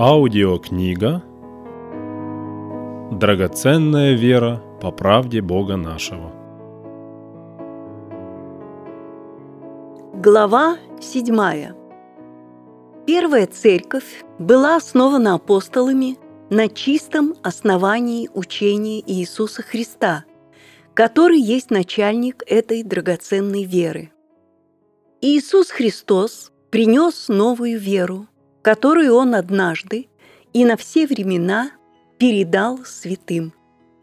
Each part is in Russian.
Аудиокнига «Драгоценная вера по правде Бога нашего». Глава 7. Первая церковь была основана апостолами на чистом основании учения Иисуса Христа, который есть начальник этой драгоценной веры. Иисус Христос принес новую веру, которую Он однажды и на все времена передал святым.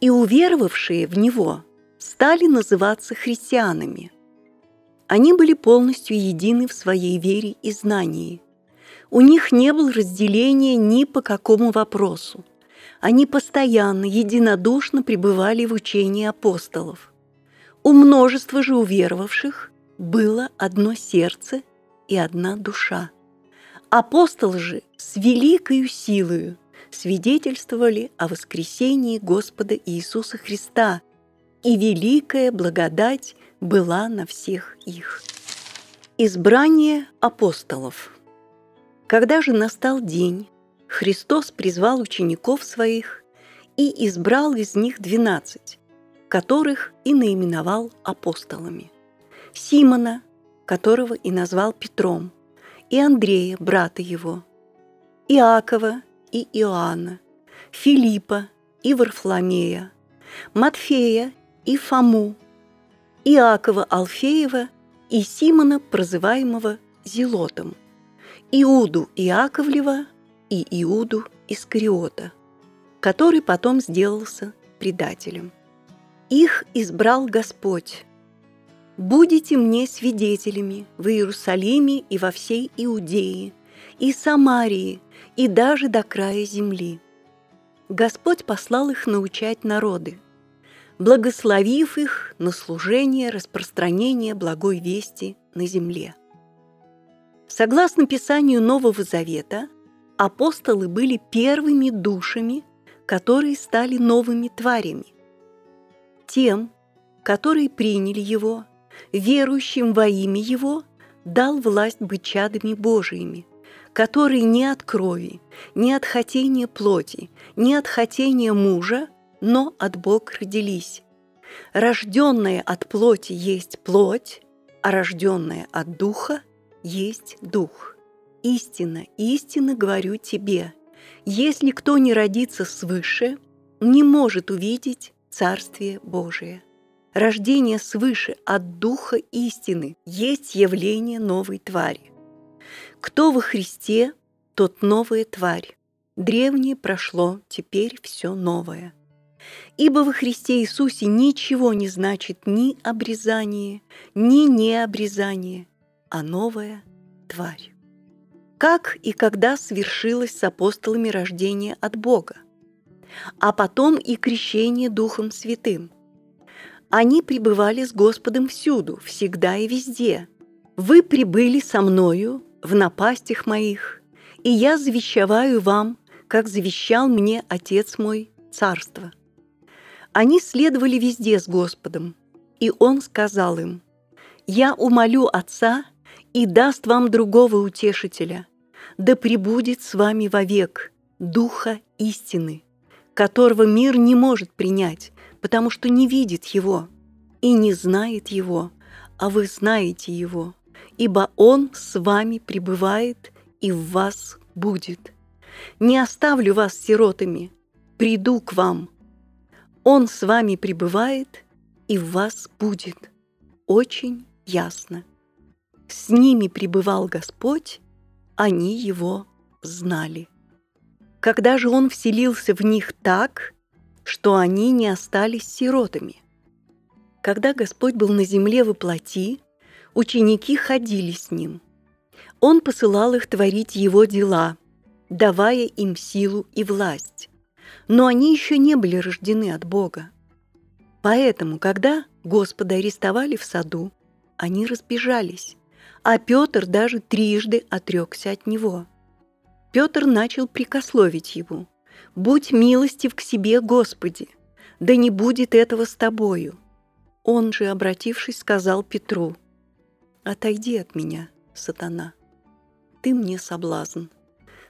И уверовавшие в Него стали называться христианами. Они были полностью едины в своей вере и знании. У них не было разделения ни по какому вопросу. Они постоянно, единодушно пребывали в учении апостолов. У множества же уверовавших было одно сердце и одна душа. Апостолы же с великою силою свидетельствовали о воскресении Господа Иисуса Христа, и великая благодать была на всех их. Избрание апостолов. Когда же настал день, Христос призвал учеников своих и избрал из них двенадцать, которых и наименовал апостолами. Симона, которого и назвал Петром, и Андрея, брата его, Иакова и Иоанна, Филиппа и Варфломея, Матфея и Фому, Иакова Алфеева и Симона, прозываемого Зелотом, Иуду Иаковлева и Иуду Искариота, который потом сделался предателем. Их избрал Господь, будете мне свидетелями в Иерусалиме и во всей Иудее, и Самарии, и даже до края земли. Господь послал их научать народы, благословив их на служение распространения благой вести на земле. Согласно Писанию Нового Завета, апостолы были первыми душами, которые стали новыми тварями. Тем, которые приняли Его – верующим во имя Его дал власть быть чадами Божиими, которые не от крови, не от хотения плоти, не от хотения мужа, но от Бога родились. Рожденная от плоти есть плоть, а рожденная от духа есть дух. Истина, истинно говорю тебе, если кто не родится свыше, не может увидеть Царствие Божие. Рождение свыше от Духа истины есть явление новой твари. Кто во Христе, тот новая тварь. Древнее прошло, теперь все новое. Ибо во Христе Иисусе ничего не значит ни обрезание, ни необрезание, а новая тварь. Как и когда свершилось с апостолами рождение от Бога, а потом и крещение Духом Святым – они пребывали с Господом всюду, всегда и везде. Вы прибыли со мною в напастях моих, и я завещеваю вам, как завещал мне Отец мой, царство. Они следовали везде с Господом, и Он сказал им, «Я умолю Отца и даст вам другого утешителя, да пребудет с вами вовек Духа истины, которого мир не может принять, потому что не видит его и не знает его, а вы знаете его, ибо он с вами пребывает и в вас будет. Не оставлю вас сиротами, приду к вам. Он с вами пребывает и в вас будет. Очень ясно. С ними пребывал Господь, они его знали. Когда же он вселился в них так, что они не остались сиротами. Когда Господь был на земле во плоти, ученики ходили с Ним. Он посылал их творить Его дела, давая им силу и власть. Но они еще не были рождены от Бога. Поэтому, когда Господа арестовали в саду, они разбежались, а Петр даже трижды отрекся от него. Петр начал прикословить его – «Будь милостив к себе, Господи, да не будет этого с тобою». Он же, обратившись, сказал Петру, «Отойди от меня, сатана, ты мне соблазн.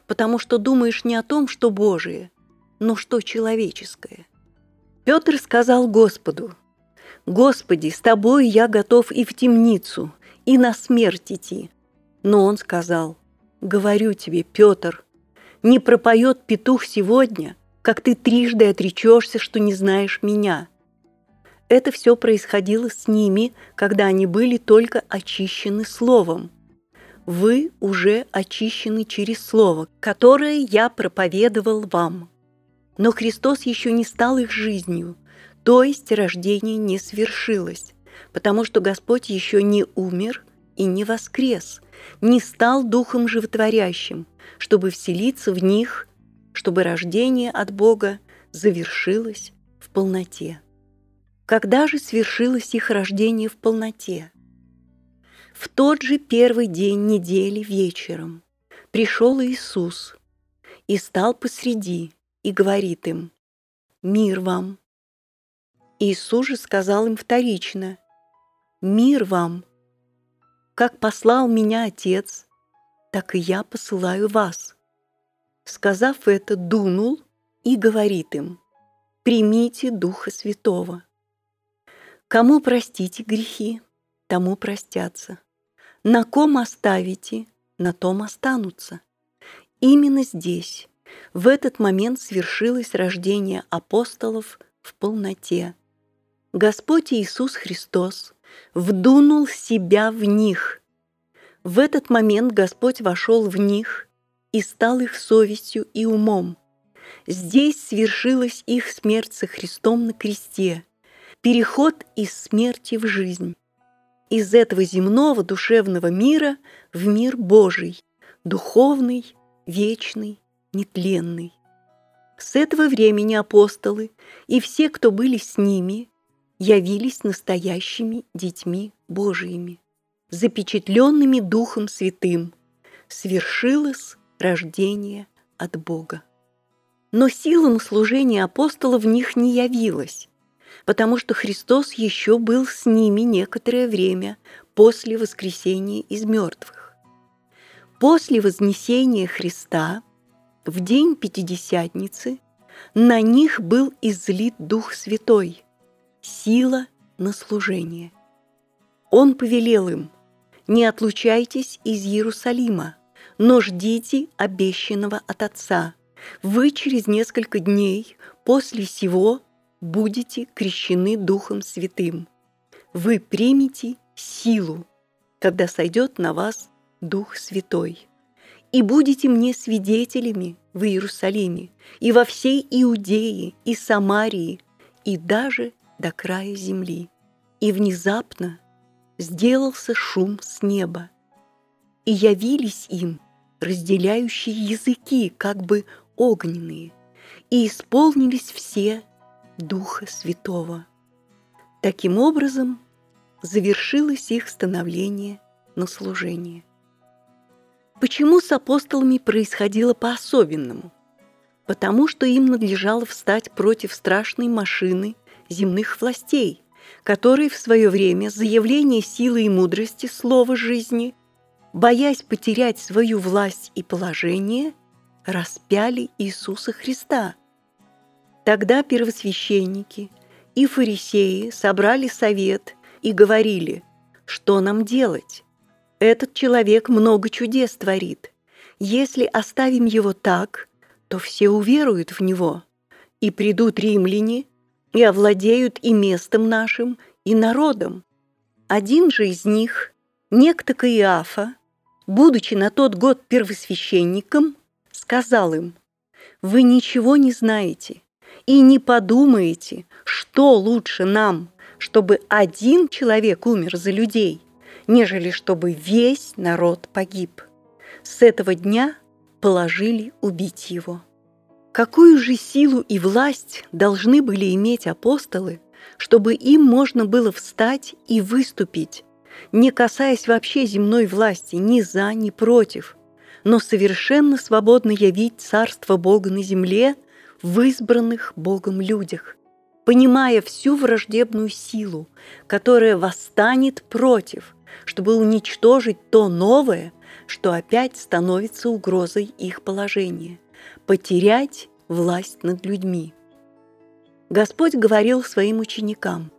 потому что думаешь не о том, что Божие, но что человеческое. Петр сказал Господу, «Господи, с тобой я готов и в темницу, и на смерть идти». Но он сказал, «Говорю тебе, Петр, не пропоет петух сегодня, как ты трижды отречешься, что не знаешь меня». Это все происходило с ними, когда они были только очищены Словом. Вы уже очищены через Слово, которое я проповедовал вам. Но Христос еще не стал их жизнью, то есть рождение не свершилось, потому что Господь еще не умер и не воскрес, не стал Духом Животворящим, чтобы вселиться в них, чтобы рождение от Бога завершилось в полноте. Когда же свершилось их рождение в полноте? В тот же первый день недели вечером пришел Иисус и стал посреди и говорит им «Мир вам». Иисус же сказал им вторично «Мир вам! Как послал меня Отец, так и я посылаю вас». Сказав это, дунул и говорит им «Примите Духа Святого». Кому простите грехи, тому простятся. На ком оставите, на том останутся. Именно здесь, в этот момент свершилось рождение апостолов в полноте. Господь Иисус Христос вдунул себя в них. В этот момент Господь вошел в них и стал их совестью и умом. Здесь свершилась их смерть со Христом на кресте – переход из смерти в жизнь, из этого земного душевного мира в мир Божий, духовный, вечный, нетленный. С этого времени апостолы и все, кто были с ними, явились настоящими детьми Божиими, запечатленными Духом Святым. Свершилось рождение от Бога. Но силам служения апостолов в них не явилось, потому что Христос еще был с ними некоторое время после воскресения из мертвых. После вознесения Христа в день Пятидесятницы на них был излит Дух Святой, сила на служение. Он повелел им, не отлучайтесь из Иерусалима, но ждите обещанного от Отца. Вы через несколько дней после сего будете крещены Духом Святым. Вы примете силу, когда сойдет на вас Дух Святой. И будете мне свидетелями в Иерусалиме и во всей Иудее и Самарии и даже до края земли. И внезапно сделался шум с неба, и явились им разделяющие языки, как бы огненные, и исполнились все Духа Святого. Таким образом, завершилось их становление на служение. Почему с апостолами происходило по-особенному? Потому что им надлежало встать против страшной машины земных властей, которые в свое время заявление силы и мудрости слова жизни, боясь потерять свою власть и положение, распяли Иисуса Христа – Тогда первосвященники и фарисеи собрали совет и говорили, что нам делать? Этот человек много чудес творит. Если оставим его так, то все уверуют в него, и придут римляне, и овладеют и местом нашим, и народом. Один же из них, некто Каиафа, будучи на тот год первосвященником, сказал им, «Вы ничего не знаете, и не подумаете, что лучше нам, чтобы один человек умер за людей, нежели чтобы весь народ погиб. С этого дня положили убить его. Какую же силу и власть должны были иметь апостолы, чтобы им можно было встать и выступить, не касаясь вообще земной власти ни за, ни против, но совершенно свободно явить Царство Бога на земле в избранных Богом людях, понимая всю враждебную силу, которая восстанет против, чтобы уничтожить то новое, что опять становится угрозой их положения – потерять власть над людьми. Господь говорил своим ученикам,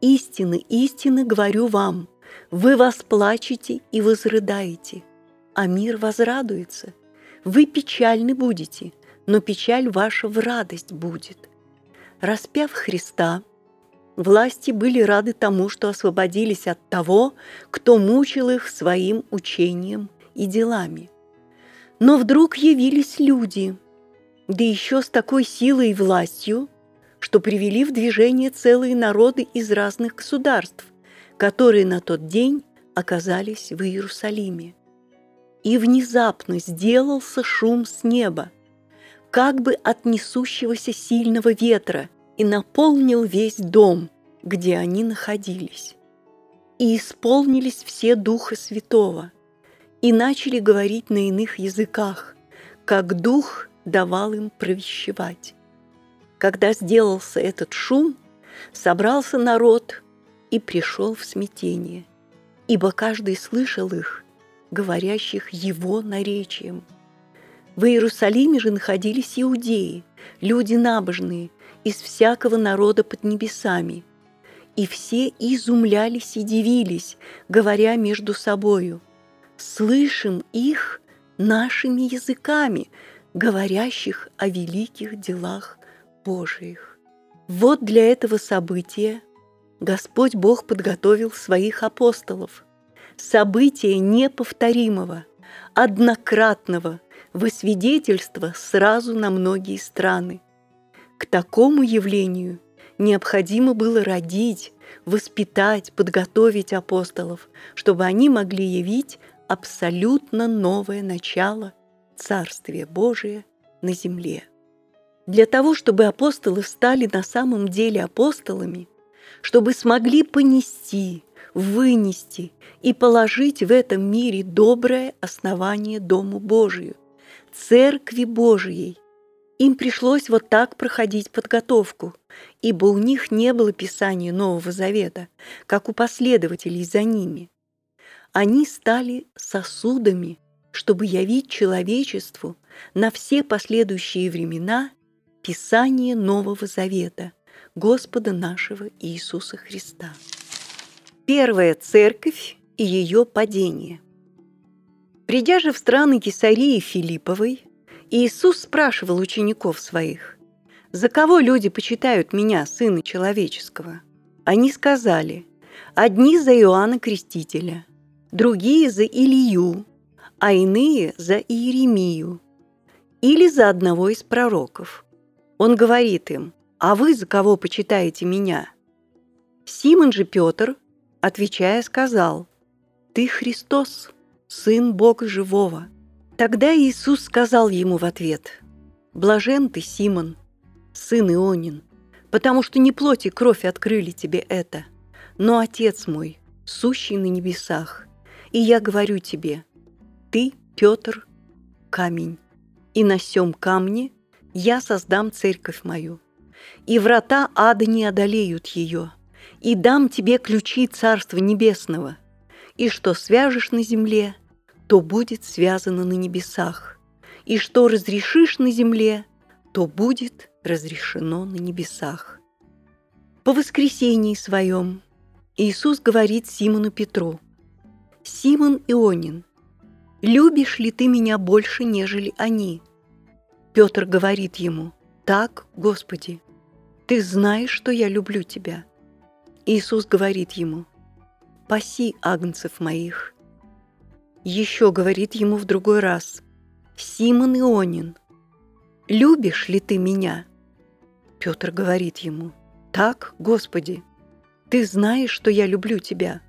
«Истины, истины говорю вам, вы восплачете и возрыдаете, а мир возрадуется. Вы печальны будете, но печаль ваша в радость будет». Распяв Христа, власти были рады тому, что освободились от того, кто мучил их своим учением и делами. Но вдруг явились люди, да еще с такой силой и властью, что привели в движение целые народы из разных государств, которые на тот день оказались в Иерусалиме. И внезапно сделался шум с неба, как бы от несущегося сильного ветра, и наполнил весь дом, где они находились. И исполнились все Духа Святого, и начали говорить на иных языках, как Дух давал им провещевать. Когда сделался этот шум, собрался народ и пришел в смятение, ибо каждый слышал их, говорящих его наречием. В Иерусалиме же находились иудеи, люди набожные, из всякого народа под небесами. И все изумлялись и дивились, говоря между собою, «Слышим их нашими языками, говорящих о великих делах Божиих. Вот для этого события Господь Бог подготовил своих апостолов. Событие неповторимого, однократного, во свидетельство сразу на многие страны. К такому явлению необходимо было родить, воспитать, подготовить апостолов, чтобы они могли явить абсолютно новое начало Царствия Божия на земле. Для того, чтобы апостолы стали на самом деле апостолами, чтобы смогли понести, вынести и положить в этом мире доброе основание Дому Божию, Церкви Божией, им пришлось вот так проходить подготовку, ибо у них не было Писания Нового Завета, как у последователей за ними. Они стали сосудами, чтобы явить человечеству на все последующие времена Писание Нового Завета Господа нашего Иисуса Христа. Первая церковь и ее падение. Придя же в страны Кесарии Филипповой, Иисус спрашивал учеников своих, «За кого люди почитают меня, Сына Человеческого?» Они сказали, «Одни за Иоанна Крестителя, другие за Илью, а иные за Иеремию или за одного из пророков». Он говорит им, «А вы за кого почитаете меня?» Симон же Петр, отвечая, сказал, «Ты Христос, Сын Бога Живого». Тогда Иисус сказал ему в ответ, «Блажен ты, Симон, сын Ионин, потому что не плоть и кровь открыли тебе это, но Отец мой, сущий на небесах. И я говорю тебе, ты, Петр, камень, и на сем камне я создам церковь мою, и врата ада не одолеют ее, и дам тебе ключи Царства Небесного, и что свяжешь на земле, то будет связано на небесах, и что разрешишь на земле, то будет разрешено на небесах. По воскресении своем Иисус говорит Симону Петру, «Симон Ионин, любишь ли ты меня больше, нежели они?» Петр говорит ему, «Так, Господи, ты знаешь, что я люблю тебя». Иисус говорит ему, «Паси агнцев моих». Еще говорит ему в другой раз, «Симон Ионин, любишь ли ты меня?» Петр говорит ему, «Так, Господи, ты знаешь, что я люблю тебя».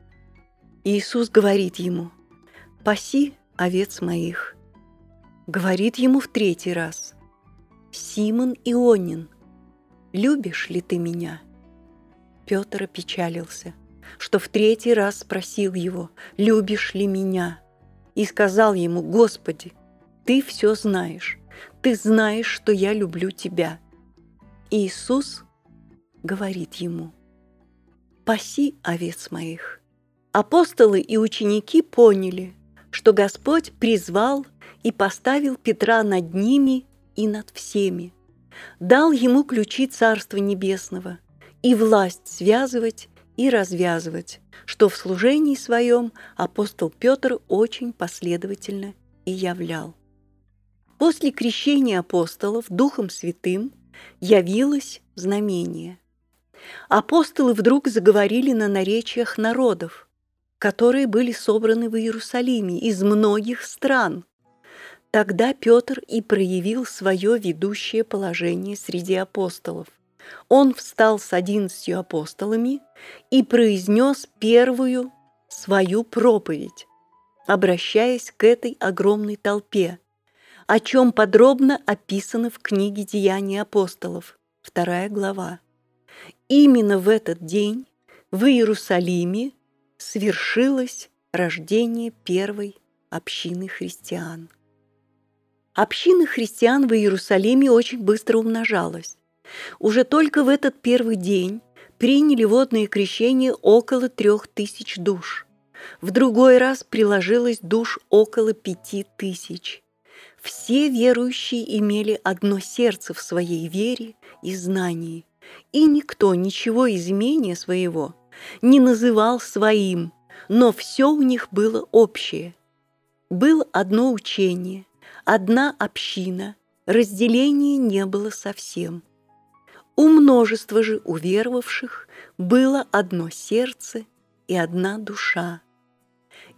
Иисус говорит ему, «Паси овец моих». Говорит ему в третий раз, «Симон Ионин, любишь ли ты меня?» Петр опечалился, что в третий раз спросил его, «Любишь ли меня?» И сказал ему, «Господи, ты все знаешь, ты знаешь, что я люблю тебя». Иисус говорит ему, «Паси овец моих». Апостолы и ученики поняли, что Господь призвал и поставил Петра над ними и над всеми, дал ему ключи Царства Небесного и власть связывать и развязывать, что в служении своем апостол Петр очень последовательно и являл. После крещения апостолов Духом Святым явилось знамение. Апостолы вдруг заговорили на наречиях народов, которые были собраны в Иерусалиме из многих стран. Тогда Петр и проявил свое ведущее положение среди апостолов. Он встал с одиннадцатью апостолами и произнес первую свою проповедь, обращаясь к этой огромной толпе, о чем подробно описано в книге «Деяния апостолов», вторая глава. Именно в этот день в Иерусалиме свершилось рождение первой общины христиан. Община христиан в Иерусалиме очень быстро умножалась. Уже только в этот первый день приняли водное крещение около трех тысяч душ. В другой раз приложилось душ около пяти тысяч. Все верующие имели одно сердце в своей вере и знании, и никто ничего из имения своего не называл своим, но все у них было общее. Было одно учение, одна община, разделения не было совсем. У множества же уверовавших было одно сердце и одна душа.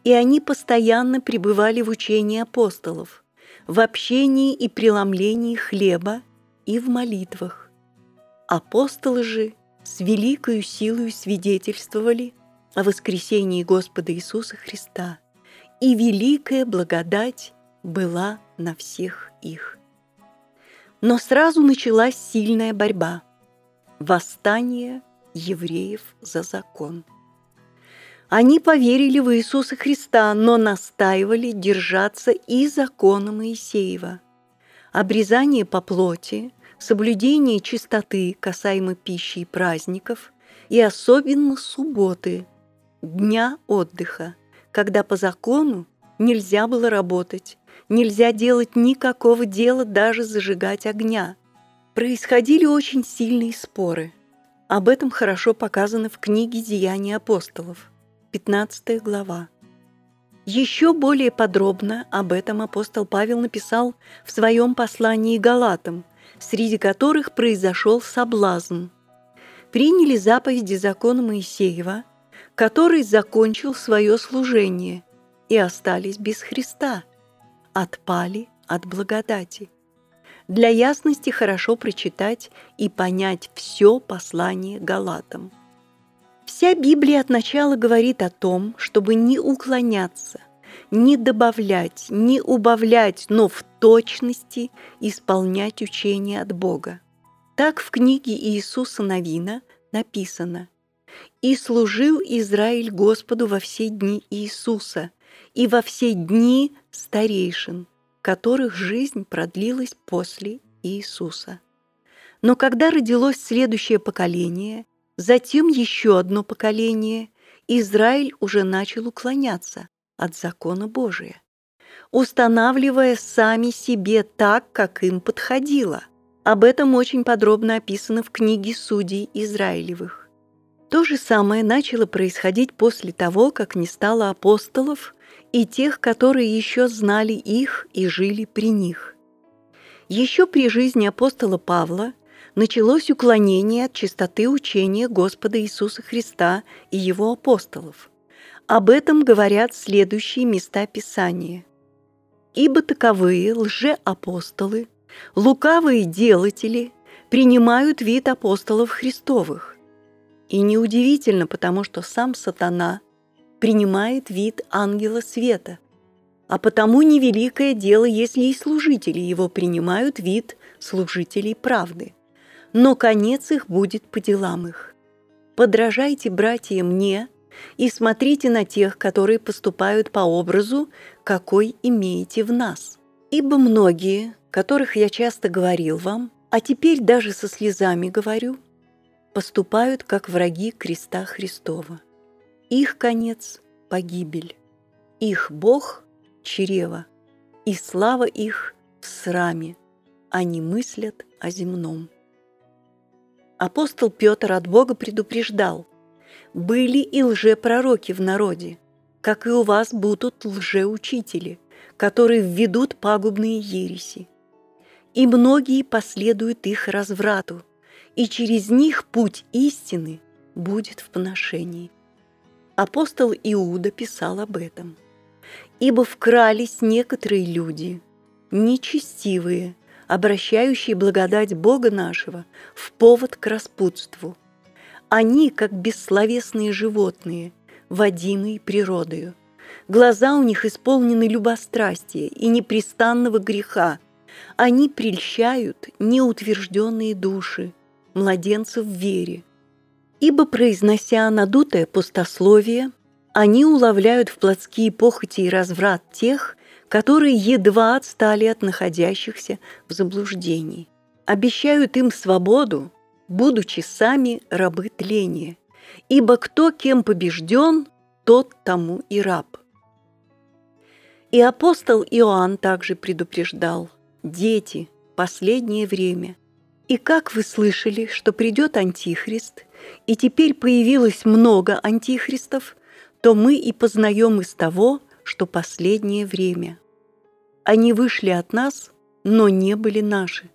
И они постоянно пребывали в учении апостолов – в общении и преломлении хлеба и в молитвах. Апостолы же с великою силою свидетельствовали о воскресении Господа Иисуса Христа, и великая благодать была на всех их. Но сразу началась сильная борьба – восстание евреев за закон – они поверили в Иисуса Христа, но настаивали держаться и закона Моисеева. Обрезание по плоти, соблюдение чистоты касаемо пищи и праздников, и особенно субботы, дня отдыха, когда по закону нельзя было работать, нельзя делать никакого дела, даже зажигать огня. Происходили очень сильные споры. Об этом хорошо показано в книге «Деяния апостолов». 15 глава. Еще более подробно об этом апостол Павел написал в своем послании Галатам, среди которых произошел соблазн. Приняли заповеди закона Моисеева, который закончил свое служение, и остались без Христа, отпали от благодати. Для ясности хорошо прочитать и понять все послание Галатам. Вся Библия от начала говорит о том, чтобы не уклоняться, не добавлять, не убавлять, но в точности исполнять учение от Бога. Так в книге Иисуса Новина написано «И служил Израиль Господу во все дни Иисуса и во все дни старейшин, которых жизнь продлилась после Иисуса». Но когда родилось следующее поколение – Затем еще одно поколение, Израиль уже начал уклоняться от закона Божия, устанавливая сами себе так, как им подходило. Об этом очень подробно описано в книге Судей Израилевых. То же самое начало происходить после того, как не стало апостолов и тех, которые еще знали их и жили при них. Еще при жизни апостола Павла – началось уклонение от чистоты учения Господа Иисуса Христа и Его апостолов. Об этом говорят следующие места Писания. «Ибо таковые лжеапостолы, лукавые делатели принимают вид апостолов Христовых. И неудивительно, потому что сам сатана принимает вид ангела света, а потому невеликое дело, если и служители его принимают вид служителей правды но конец их будет по делам их. Подражайте, братья, мне и смотрите на тех, которые поступают по образу, какой имеете в нас. Ибо многие, которых я часто говорил вам, а теперь даже со слезами говорю, поступают как враги креста Христова. Их конец – погибель. Их Бог чрева, и слава их в сраме, они мыслят о земном. Апостол Петр от Бога предупреждал, были и лжепророки в народе, как и у вас будут лжеучители, которые введут пагубные ереси. И многие последуют их разврату, и через них путь истины будет в поношении. Апостол Иуда писал об этом. «Ибо вкрались некоторые люди, нечестивые, обращающие благодать Бога нашего в повод к распутству. Они, как бессловесные животные, водимые природою. Глаза у них исполнены любострастия и непрестанного греха. Они прельщают неутвержденные души, младенцев в вере. Ибо, произнося надутое пустословие, они уловляют в плотские похоти и разврат тех, которые едва отстали от находящихся в заблуждении. Обещают им свободу, будучи сами рабы тления, ибо кто кем побежден, тот тому и раб. И апостол Иоанн также предупреждал, дети, последнее время. И как вы слышали, что придет Антихрист, и теперь появилось много антихристов, то мы и познаем из того, что последнее время. Они вышли от нас, но не были наши.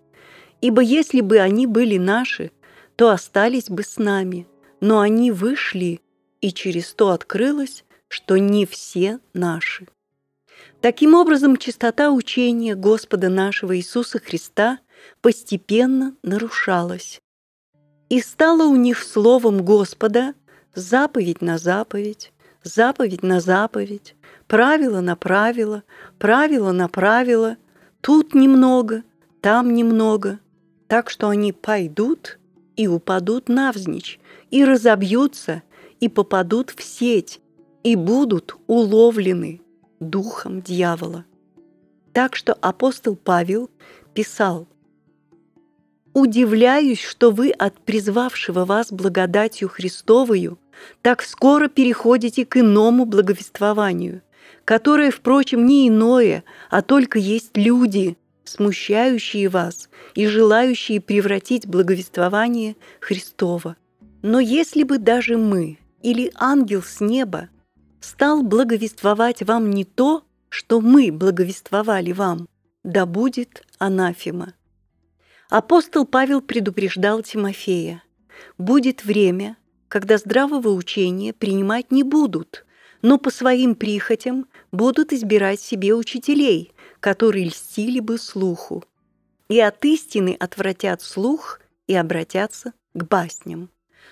Ибо если бы они были наши, то остались бы с нами, но они вышли, и через то открылось, что не все наши. Таким образом, чистота учения Господа нашего Иисуса Христа постепенно нарушалась. И стало у них словом Господа заповедь на заповедь, заповедь на заповедь, правило на правило, правило на правило, тут немного, там немного, так что они пойдут и упадут навзничь, и разобьются, и попадут в сеть, и будут уловлены духом дьявола. Так что апостол Павел писал «Удивляюсь, что вы от призвавшего вас благодатью Христовою так скоро переходите к иному благовествованию, которое, впрочем, не иное, а только есть люди, смущающие вас и желающие превратить благовествование Христова. Но если бы даже мы или ангел с неба стал благовествовать вам не то, что мы благовествовали вам, да будет анафема. Апостол Павел предупреждал Тимофея, будет время, когда здравого учения принимать не будут, но по своим прихотям будут избирать себе учителей, которые льстили бы слуху, и от истины отвратят слух и обратятся к басням.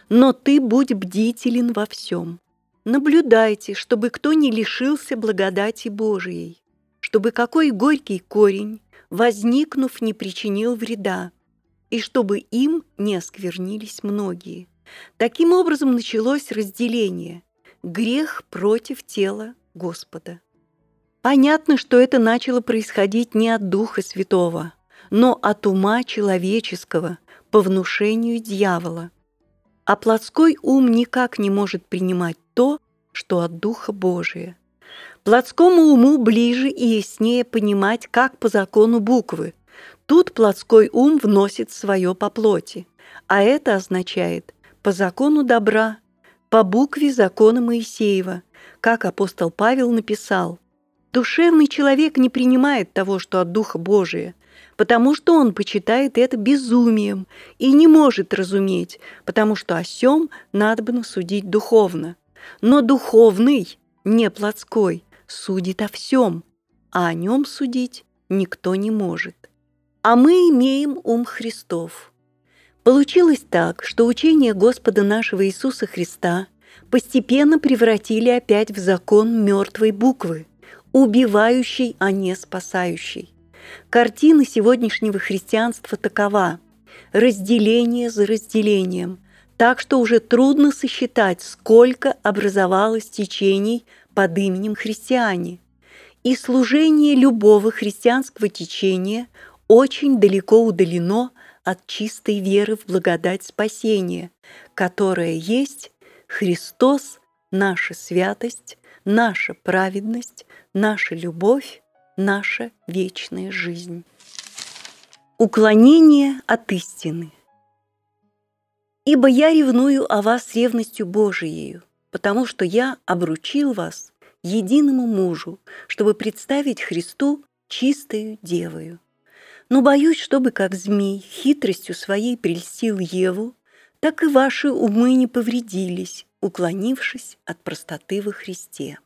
Но ты будь бдителен во всем. Наблюдайте, чтобы кто не лишился благодати Божией, чтобы какой горький корень, возникнув, не причинил вреда, и чтобы им не осквернились многие. Таким образом началось разделение – грех против тела Господа. Понятно, что это начало происходить не от Духа Святого, но от ума человеческого по внушению дьявола. А плотской ум никак не может принимать то, что от Духа Божия. Плотскому уму ближе и яснее понимать, как по закону буквы. Тут плотской ум вносит свое по плоти, а это означает по закону добра, по букве закона Моисеева, как апостол Павел написал. Душевный человек не принимает того, что от Духа Божия, потому что он почитает это безумием и не может разуметь, потому что о сем надо судить духовно. Но духовный, не плотской, судит о всем, а о нем судить никто не может. А мы имеем ум Христов – Получилось так, что учение Господа нашего Иисуса Христа постепенно превратили опять в закон мертвой буквы, убивающей, а не спасающей. Картина сегодняшнего христианства такова – разделение за разделением, так что уже трудно сосчитать, сколько образовалось течений под именем христиане. И служение любого христианского течения очень далеко удалено от чистой веры в благодать спасения, которая есть Христос, наша святость, наша праведность, наша любовь, наша вечная жизнь. Уклонение от истины. «Ибо я ревную о вас ревностью Божиею, потому что я обручил вас единому мужу, чтобы представить Христу чистою девою. Но боюсь, чтобы как змей хитростью своей прельстил Еву, так и ваши умы не повредились, уклонившись от простоты во Христе.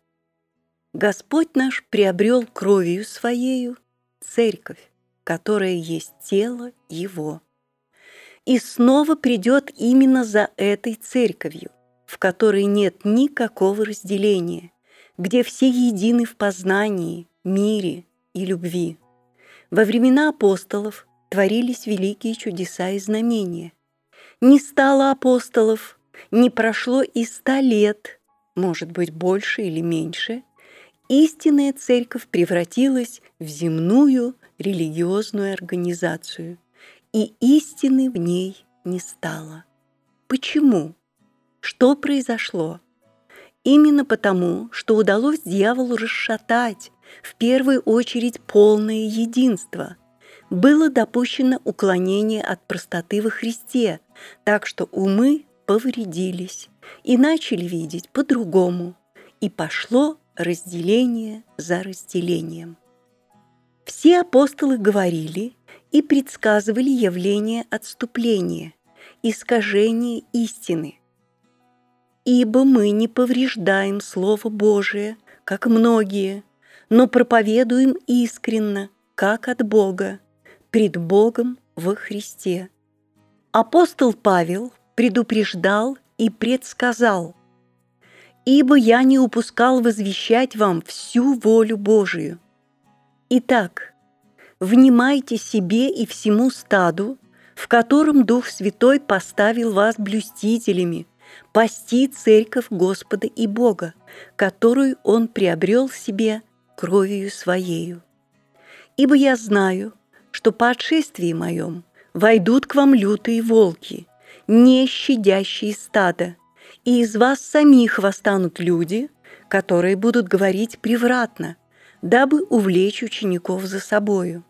Господь наш приобрел кровью Своею церковь, которая есть тело Его. И снова придет именно за этой церковью, в которой нет никакого разделения, где все едины в познании, мире и любви. Во времена апостолов творились великие чудеса и знамения. Не стало апостолов, не прошло и ста лет, может быть, больше или меньше, истинная церковь превратилась в земную религиозную организацию, и истины в ней не стало. Почему? Что произошло? Именно потому, что удалось дьяволу расшатать в первую очередь полное единство. Было допущено уклонение от простоты во Христе, так что умы повредились и начали видеть по-другому, и пошло разделение за разделением. Все апостолы говорили и предсказывали явление отступления, искажение истины. Ибо мы не повреждаем Слово Божие, как многие, но проповедуем искренно, как от Бога, пред Богом во Христе. Апостол Павел предупреждал и предсказал, «Ибо я не упускал возвещать вам всю волю Божию, Итак, внимайте себе и всему стаду, в котором Дух Святой поставил вас блюстителями, пасти церковь Господа и Бога, которую Он приобрел себе кровью Своею. Ибо я знаю, что по отшествии моем войдут к вам лютые волки, не щадящие стада, и из вас самих восстанут люди, которые будут говорить превратно – дабы увлечь учеников за собою.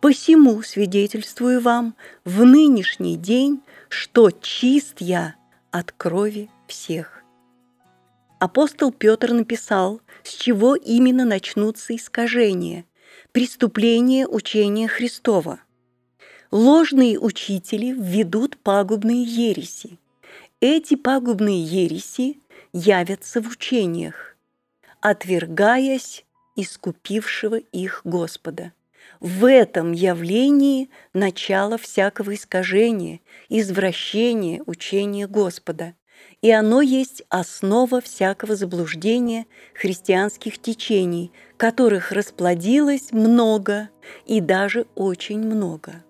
Посему свидетельствую вам в нынешний день, что чист я от крови всех. Апостол Петр написал, с чего именно начнутся искажения, преступления учения Христова. Ложные учители введут пагубные ереси. Эти пагубные ереси явятся в учениях, отвергаясь искупившего их Господа. В этом явлении начало всякого искажения, извращения учения Господа, и оно есть основа всякого заблуждения христианских течений, которых расплодилось много и даже очень много.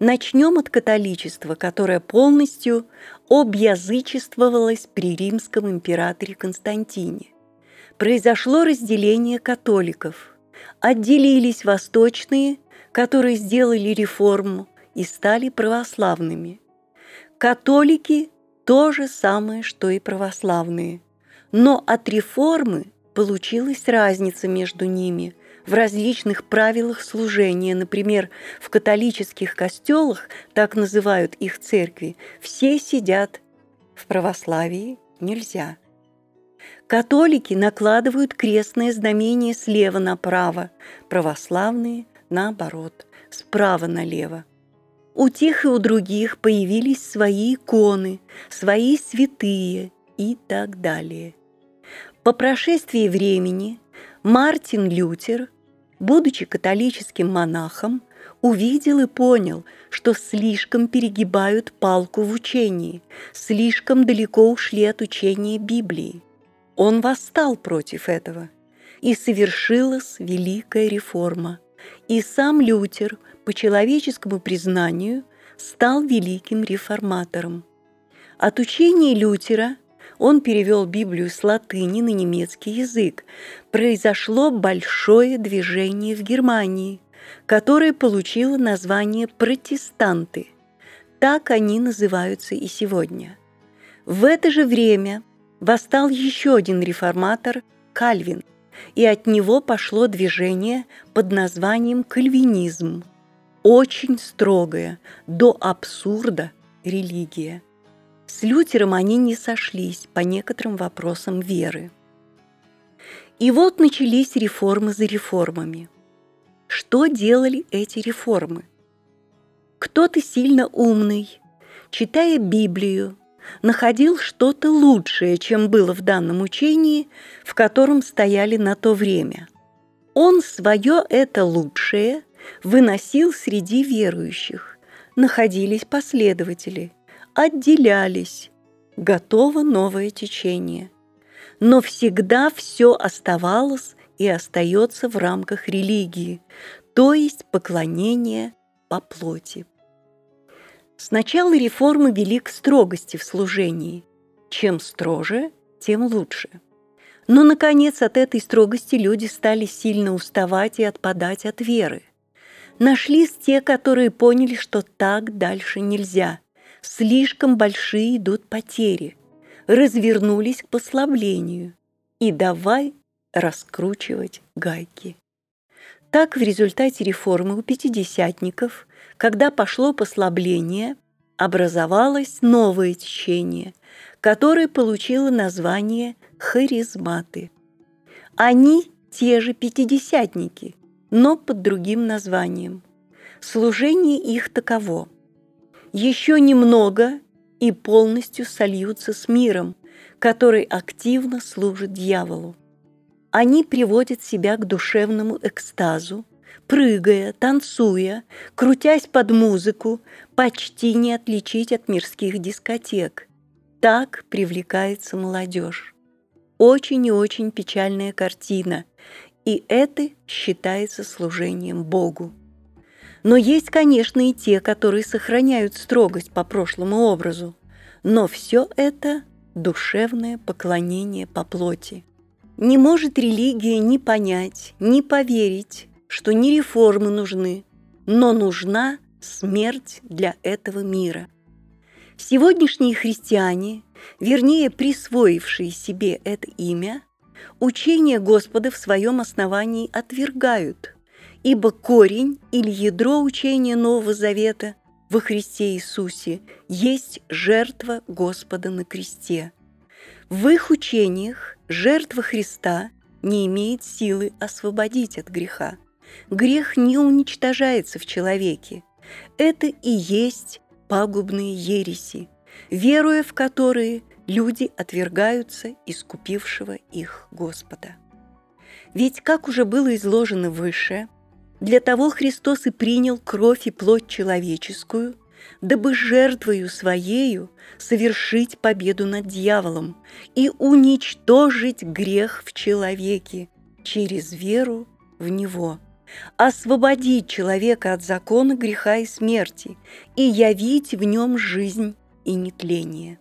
Начнем от католичества, которое полностью обязычествовалось при римском императоре Константине – произошло разделение католиков. Отделились восточные, которые сделали реформу и стали православными. Католики – то же самое, что и православные. Но от реформы получилась разница между ними в различных правилах служения. Например, в католических костелах, так называют их церкви, все сидят, в православии нельзя – Католики накладывают крестное знамение слева направо, православные – наоборот, справа налево. У тех и у других появились свои иконы, свои святые и так далее. По прошествии времени Мартин Лютер, будучи католическим монахом, увидел и понял, что слишком перегибают палку в учении, слишком далеко ушли от учения Библии. Он восстал против этого, и совершилась великая реформа. И сам Лютер, по человеческому признанию, стал великим реформатором. От учения Лютера он перевел Библию с латыни на немецкий язык. Произошло большое движение в Германии, которое получило название «протестанты». Так они называются и сегодня. В это же время восстал еще один реформатор – Кальвин, и от него пошло движение под названием кальвинизм. Очень строгая, до абсурда религия. С Лютером они не сошлись по некоторым вопросам веры. И вот начались реформы за реформами. Что делали эти реформы? Кто-то сильно умный, читая Библию, находил что-то лучшее, чем было в данном учении, в котором стояли на то время. Он свое это лучшее выносил среди верующих. Находились последователи, отделялись. Готово новое течение. Но всегда все оставалось и остается в рамках религии, то есть поклонение по плоти. Сначала реформы вели к строгости в служении. Чем строже, тем лучше. Но, наконец, от этой строгости люди стали сильно уставать и отпадать от веры. Нашлись те, которые поняли, что так дальше нельзя. Слишком большие идут потери. Развернулись к послаблению. И давай раскручивать гайки. Так в результате реформы у пятидесятников, когда пошло послабление, образовалось новое течение, которое получило название харизматы. Они те же пятидесятники, но под другим названием. Служение их таково. Еще немного и полностью сольются с миром, который активно служит дьяволу. Они приводят себя к душевному экстазу, прыгая, танцуя, крутясь под музыку, почти не отличить от мирских дискотек. Так привлекается молодежь. Очень и очень печальная картина, и это считается служением Богу. Но есть, конечно, и те, которые сохраняют строгость по прошлому образу. Но все это – душевное поклонение по плоти. Не может религия ни понять, ни поверить, что не реформы нужны, но нужна смерть для этого мира. Сегодняшние христиане, вернее присвоившие себе это имя, учение Господа в своем основании отвергают, ибо корень или ядро учения Нового Завета во Христе Иисусе есть жертва Господа на кресте – в их учениях жертва Христа не имеет силы освободить от греха. Грех не уничтожается в человеке. Это и есть пагубные ереси, веруя в которые люди отвергаются искупившего их Господа. Ведь, как уже было изложено выше, для того Христос и принял кровь и плоть человеческую, дабы жертвою Своею совершить победу над дьяволом и уничтожить грех в человеке через веру в Него, освободить человека от закона греха и смерти и явить в нем жизнь и нетление.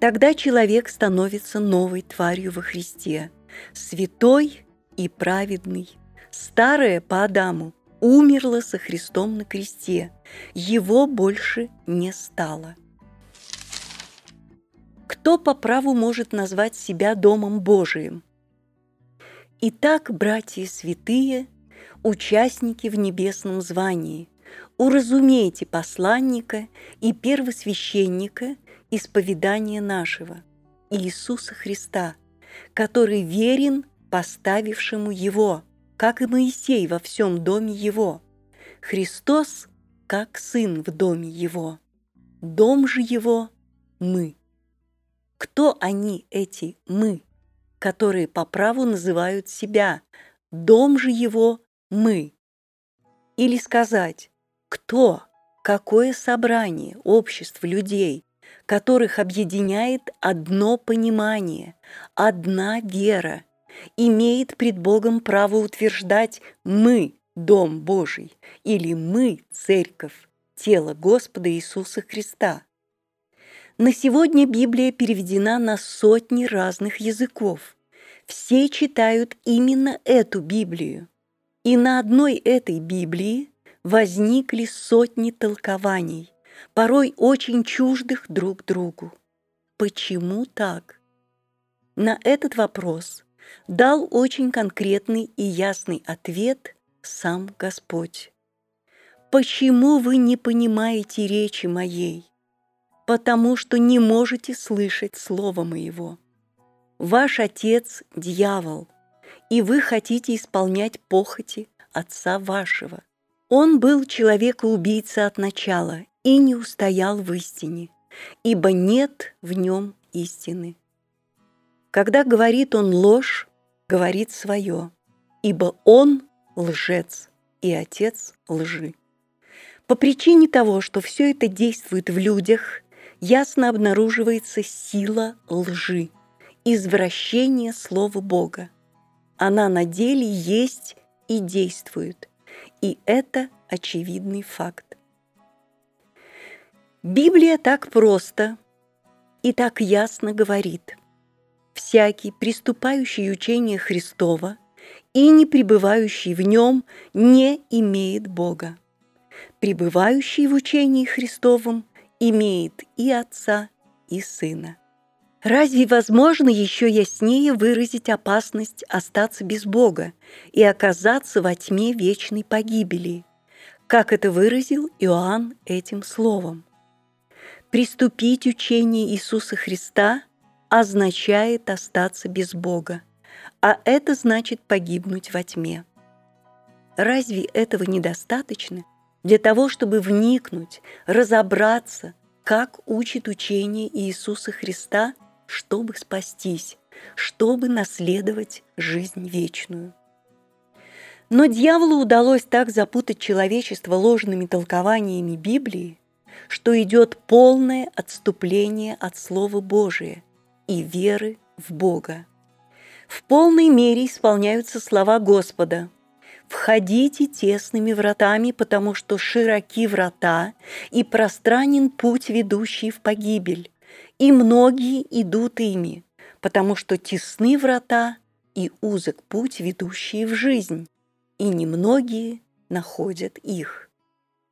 Тогда человек становится новой тварью во Христе, святой и праведный, старое по Адаму умерло со Христом на кресте, его больше не стало. Кто по праву может назвать себя Домом Божиим? Итак, братья святые, участники в небесном звании, уразумейте посланника и первосвященника исповедания нашего, Иисуса Христа, который верен поставившему Его – как и Моисей во всем доме его. Христос, как сын в доме его. Дом же его – мы. Кто они, эти «мы», которые по праву называют себя «дом же его – мы»? Или сказать, кто, какое собрание, общество людей, которых объединяет одно понимание, одна вера, имеет пред Богом право утверждать «мы – Дом Божий» или «мы – Церковь, тело Господа Иисуса Христа». На сегодня Библия переведена на сотни разных языков. Все читают именно эту Библию. И на одной этой Библии возникли сотни толкований, порой очень чуждых друг другу. Почему так? на этот вопрос дал очень конкретный и ясный ответ сам Господь. «Почему вы не понимаете речи моей? Потому что не можете слышать слова моего. Ваш отец – дьявол, и вы хотите исполнять похоти отца вашего. Он был человека-убийца от начала и не устоял в истине, ибо нет в нем истины. Когда говорит он ложь, говорит свое, ибо он лжец и отец лжи. По причине того, что все это действует в людях, ясно обнаруживается сила лжи, извращение Слова Бога. Она на деле есть и действует, и это очевидный факт. Библия так просто и так ясно говорит. Всякий, приступающий учение Христова и не пребывающий в нем, не имеет Бога. Пребывающий в учении Христовом имеет и Отца, и Сына. Разве возможно еще яснее выразить опасность остаться без Бога и оказаться во тьме вечной погибели, как это выразил Иоанн этим словом? Приступить учение Иисуса Христа означает остаться без Бога, а это значит погибнуть во тьме. Разве этого недостаточно для того, чтобы вникнуть, разобраться, как учит учение Иисуса Христа, чтобы спастись, чтобы наследовать жизнь вечную? Но дьяволу удалось так запутать человечество ложными толкованиями Библии, что идет полное отступление от Слова Божия и веры в Бога. В полной мере исполняются слова Господа. «Входите тесными вратами, потому что широки врата, и пространен путь, ведущий в погибель, и многие идут ими, потому что тесны врата и узок путь, ведущий в жизнь, и немногие находят их».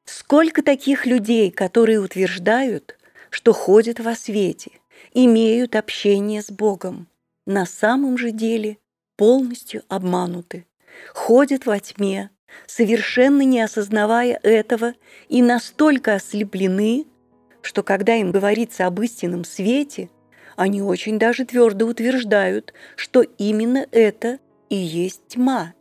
Сколько таких людей, которые утверждают, что ходят во свете, имеют общение с Богом, на самом же деле полностью обмануты, ходят во тьме, совершенно не осознавая этого и настолько ослеплены, что когда им говорится об истинном свете, они очень даже твердо утверждают, что именно это и есть тьма.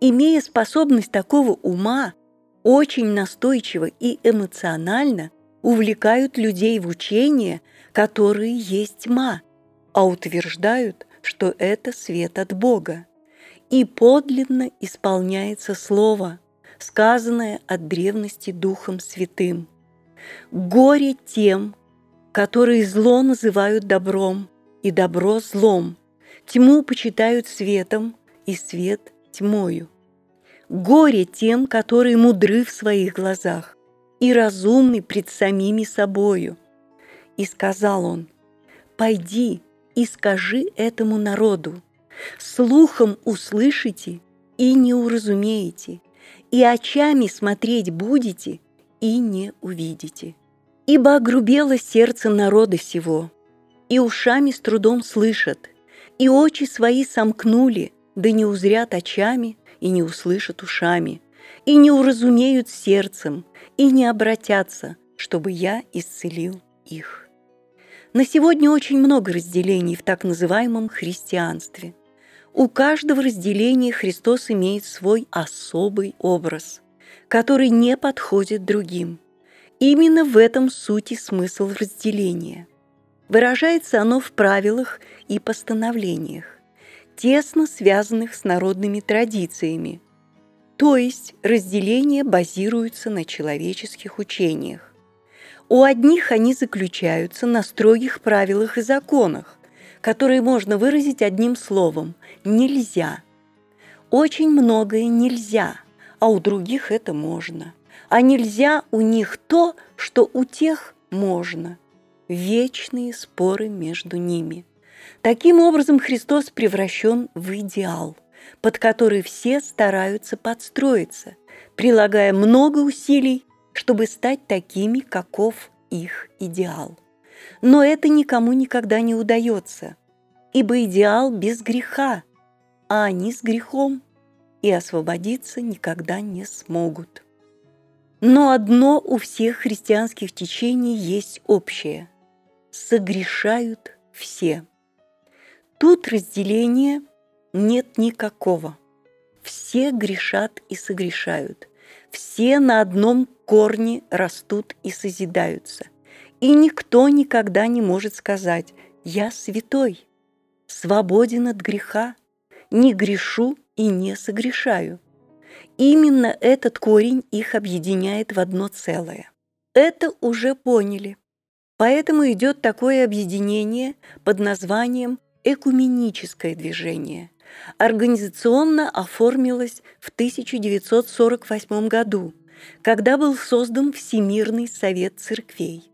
Имея способность такого ума очень настойчиво и эмоционально увлекают людей в учения, которые есть тьма, а утверждают, что это свет от Бога. И подлинно исполняется слово, сказанное от древности Духом Святым. Горе тем, которые зло называют добром, и добро злом, тьму почитают светом, и свет тьмою. Горе тем, которые мудры в своих глазах и разумны пред самими собою. И сказал он, «Пойди и скажи этому народу, слухом услышите и не уразумеете, и очами смотреть будете и не увидите. Ибо огрубело сердце народа сего, и ушами с трудом слышат, и очи свои сомкнули, да не узрят очами, и не услышат ушами, и не уразумеют сердцем, и не обратятся, чтобы я исцелил их. На сегодня очень много разделений в так называемом христианстве. У каждого разделения Христос имеет свой особый образ, который не подходит другим. Именно в этом суть и смысл разделения. Выражается оно в правилах и постановлениях тесно связанных с народными традициями, то есть разделение базируется на человеческих учениях. У одних они заключаются на строгих правилах и законах, которые можно выразить одним словом «нельзя». Очень многое нельзя, а у других это можно. А нельзя у них то, что у тех можно. Вечные споры между ними – Таким образом, Христос превращен в идеал, под который все стараются подстроиться, прилагая много усилий, чтобы стать такими, каков их идеал. Но это никому никогда не удается. ибо идеал без греха, а они с грехом и освободиться никогда не смогут. Но одно у всех христианских течений есть общее – согрешают все. Тут разделения нет никакого. Все грешат и согрешают. Все на одном корне растут и созидаются. И никто никогда не может сказать «Я святой, свободен от греха, не грешу и не согрешаю». Именно этот корень их объединяет в одно целое. Это уже поняли. Поэтому идет такое объединение под названием «экуменическое движение». Организационно оформилось в 1948 году, когда был создан Всемирный Совет Церквей.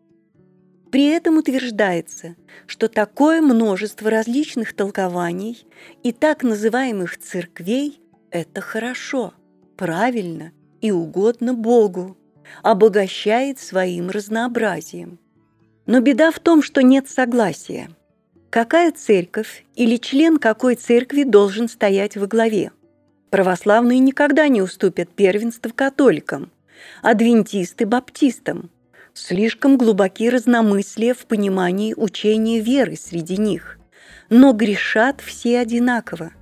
При этом утверждается, что такое множество различных толкований и так называемых церквей – это хорошо – правильно и угодно Богу, обогащает своим разнообразием. Но беда в том, что нет согласия. Какая церковь или член какой церкви должен стоять во главе? Православные никогда не уступят первенство католикам, адвентисты – баптистам. Слишком глубоки разномыслия в понимании учения веры среди них. Но грешат все одинаково.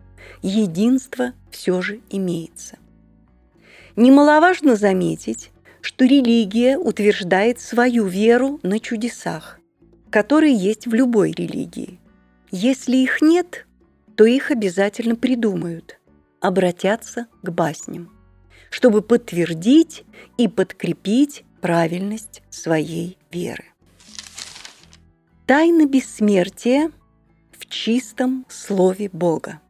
Единство все же имеется. Немаловажно заметить, что религия утверждает свою веру на чудесах, которые есть в любой религии. Если их нет, то их обязательно придумают, обратятся к басням, чтобы подтвердить и подкрепить правильность своей веры. Тайна бессмертия в чистом слове Бога.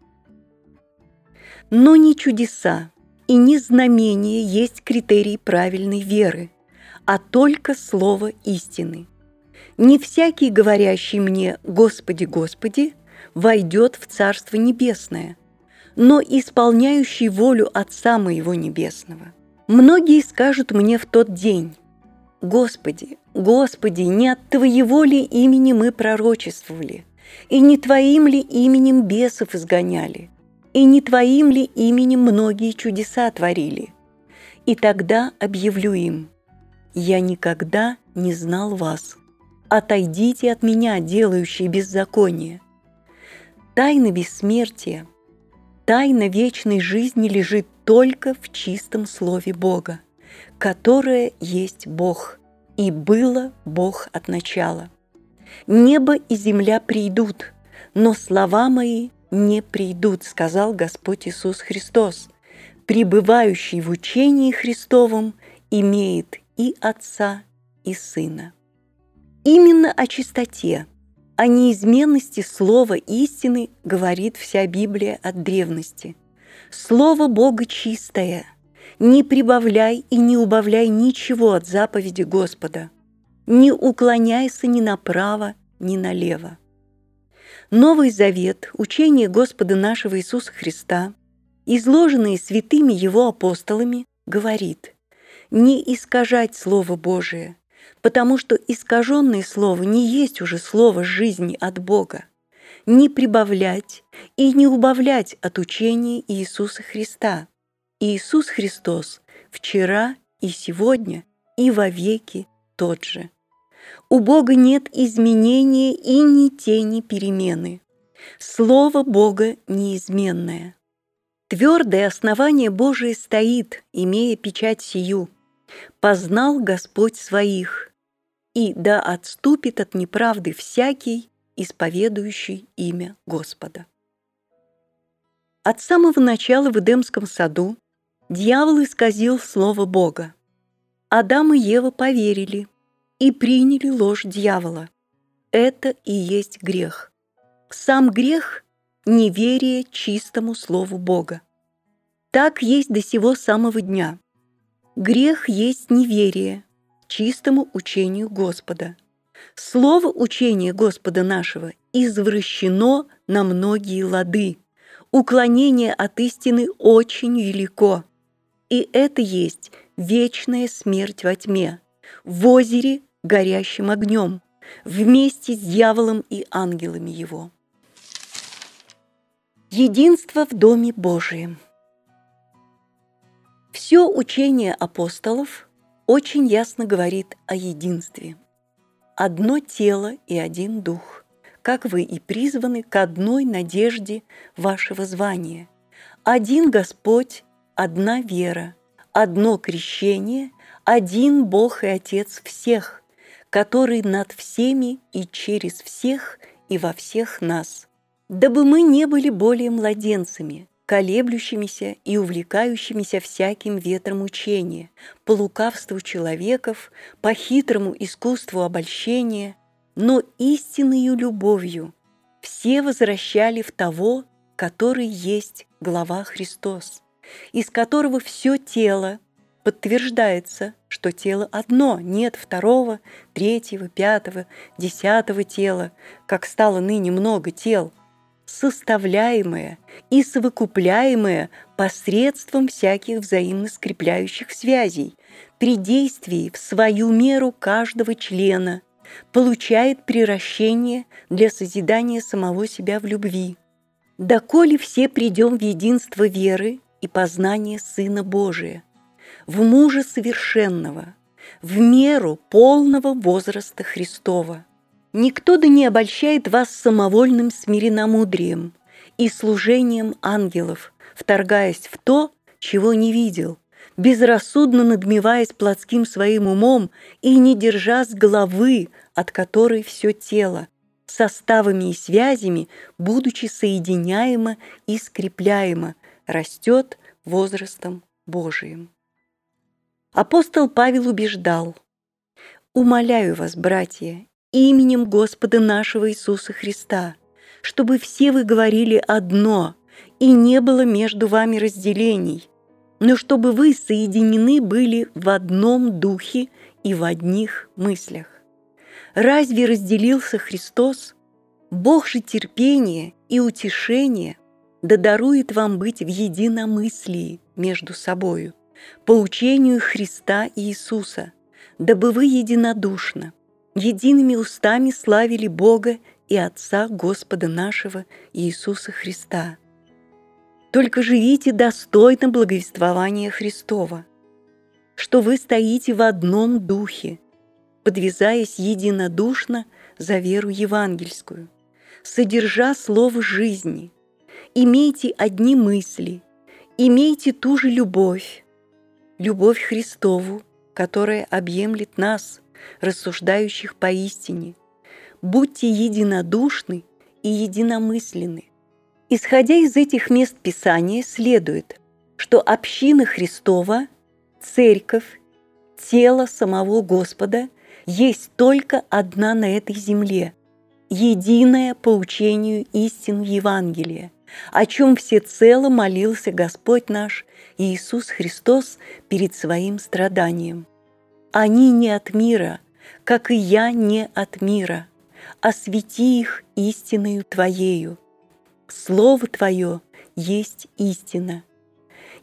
Но не чудеса, и не знамение есть критерий правильной веры, а только слово истины. Не всякий, говорящий мне «Господи, Господи», войдет в Царство Небесное, но исполняющий волю Отца Моего Небесного. Многие скажут мне в тот день, «Господи, Господи, не от Твоего ли имени мы пророчествовали, и не Твоим ли именем бесов изгоняли, и не Твоим ли именем многие чудеса творили? И тогда объявлю им, я никогда не знал вас. Отойдите от меня, делающие беззаконие. Тайна бессмертия, тайна вечной жизни лежит только в чистом слове Бога, которое есть Бог, и было Бог от начала. Небо и земля придут, но слова мои не придут, сказал Господь Иисус Христос. Пребывающий в учении Христовом имеет и Отца, и Сына. Именно о чистоте, о неизменности слова истины говорит вся Библия от древности. Слово Бога чистое. Не прибавляй и не убавляй ничего от заповеди Господа. Не уклоняйся ни направо, ни налево. Новый Завет, учение Господа нашего Иисуса Христа, изложенные святыми Его апостолами, говорит «Не искажать Слово Божие, потому что искаженное Слово не есть уже Слово жизни от Бога, не прибавлять и не убавлять от учения Иисуса Христа. Иисус Христос вчера и сегодня и вовеки тот же. У Бога нет изменения и ни тени перемены. Слово Бога неизменное. Твердое основание Божие стоит, имея печать сию. Познал Господь своих, и да отступит от неправды всякий, исповедующий имя Господа. От самого начала в Эдемском саду дьявол исказил слово Бога. Адам и Ева поверили – и приняли ложь дьявола. Это и есть грех. Сам грех – неверие чистому Слову Бога. Так есть до сего самого дня. Грех есть неверие чистому учению Господа. Слово учения Господа нашего извращено на многие лады. Уклонение от истины очень велико. И это есть вечная смерть во тьме, в озере горящим огнем, вместе с дьяволом и ангелами его. Единство в Доме Божием. Все учение апостолов очень ясно говорит о единстве. Одно тело и один дух, как вы и призваны к одной надежде вашего звания. Один Господь, одна вера, одно крещение, один Бог и Отец всех, который над всеми и через всех и во всех нас – дабы мы не были более младенцами, колеблющимися и увлекающимися всяким ветром учения, по лукавству человеков, по хитрому искусству обольщения, но истинную любовью все возвращали в того, который есть глава Христос, из которого все тело подтверждается, что тело одно, нет второго, третьего, пятого, десятого тела, как стало ныне много тел – составляемое и совокупляемое посредством всяких взаимно скрепляющих связей, при действии в свою меру каждого члена, получает приращение для созидания самого себя в любви. Доколе все придем в единство веры и познание Сына Божия, в мужа совершенного, в меру полного возраста Христова – Никто да не обольщает вас самовольным смиренномудрием и служением ангелов, вторгаясь в то, чего не видел, безрассудно надмеваясь плотским своим умом и не держа с головы, от которой все тело, составами и связями, будучи соединяемо и скрепляемо, растет возрастом Божиим. Апостол Павел убеждал, «Умоляю вас, братья, именем Господа нашего Иисуса Христа, чтобы все вы говорили одно, и не было между вами разделений, но чтобы вы соединены были в одном духе и в одних мыслях. Разве разделился Христос? Бог же терпения и утешения да дарует вам быть в единомыслии между собою, по учению Христа Иисуса, дабы вы единодушно, едиными устами славили Бога и Отца Господа нашего Иисуса Христа. Только живите достойно благовествования Христова, что вы стоите в одном духе, подвязаясь единодушно за веру евангельскую, содержа слово жизни, имейте одни мысли, имейте ту же любовь, любовь Христову, которая объемлет нас – рассуждающих поистине. Будьте единодушны и единомысленны. Исходя из этих мест Писания следует, что община Христова, церковь, тело самого Господа есть только одна на этой земле, единая по учению истин Евангелия, о чем всецело молился Господь наш Иисус Христос перед своим страданием. Они не от мира, как и я не от мира. Освети их истиною Твоею. Слово Твое есть истина.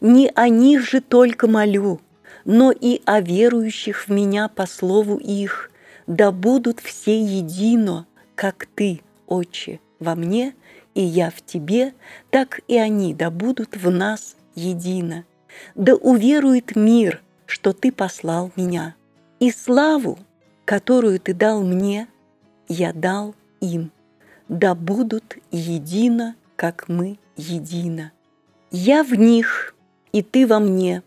Не о них же только молю, но и о верующих в Меня по слову их, да будут все едино, как Ты, Отче, во мне, и я в Тебе, так и они да будут в нас едино. Да уверует мир, что Ты послал меня. И славу, которую Ты дал мне, я дал им, да будут едино, как мы едино. Я в них, и Ты во мне,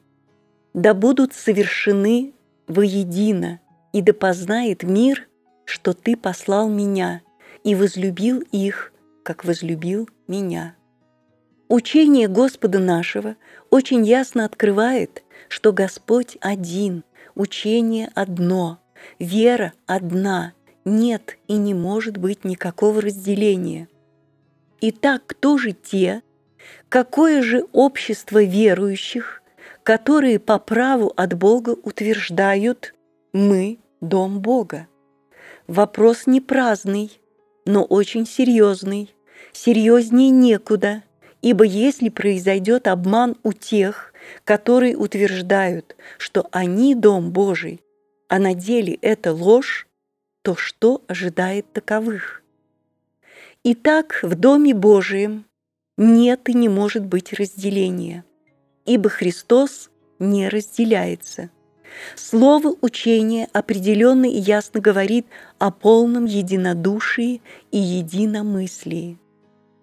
да будут совершены воедино, и да познает мир, что Ты послал меня и возлюбил их, как возлюбил меня. Учение Господа нашего очень ясно открывает, что Господь один, учение одно, вера одна, нет и не может быть никакого разделения. Итак, кто же те, какое же общество верующих, которые по праву от Бога утверждают «мы – дом Бога»? Вопрос не праздный, но очень серьезный, серьезнее некуда – Ибо если произойдет обман у тех, которые утверждают, что они Дом Божий, а на деле это ложь, то что ожидает таковых? Итак, в Доме Божием нет и не может быть разделения, ибо Христос не разделяется. Слово учения определенно и ясно говорит о полном единодушии и единомыслии.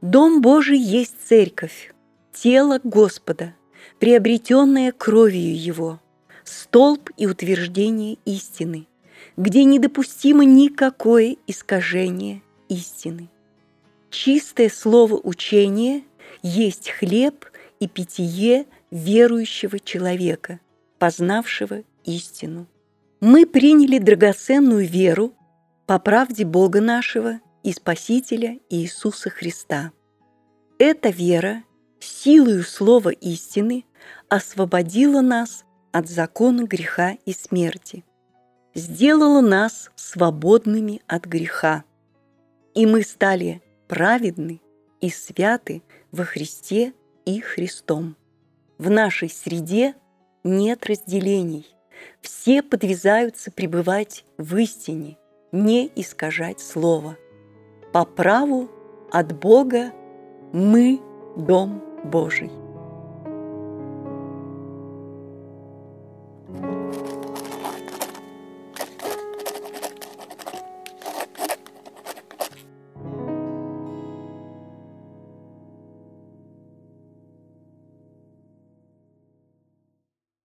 Дом Божий есть церковь, тело Господа, приобретенное кровью Его, столб и утверждение истины, где недопустимо никакое искажение истины. Чистое слово учения есть хлеб и питье верующего человека, познавшего истину. Мы приняли драгоценную веру по правде Бога нашего и Спасителя Иисуса Христа. Эта вера силою слова истины освободила нас от закона греха и смерти, сделала нас свободными от греха, и мы стали праведны и святы во Христе и Христом. В нашей среде нет разделений. Все подвязаются пребывать в истине, не искажать Слово. По праву от Бога мы – Дом Божий.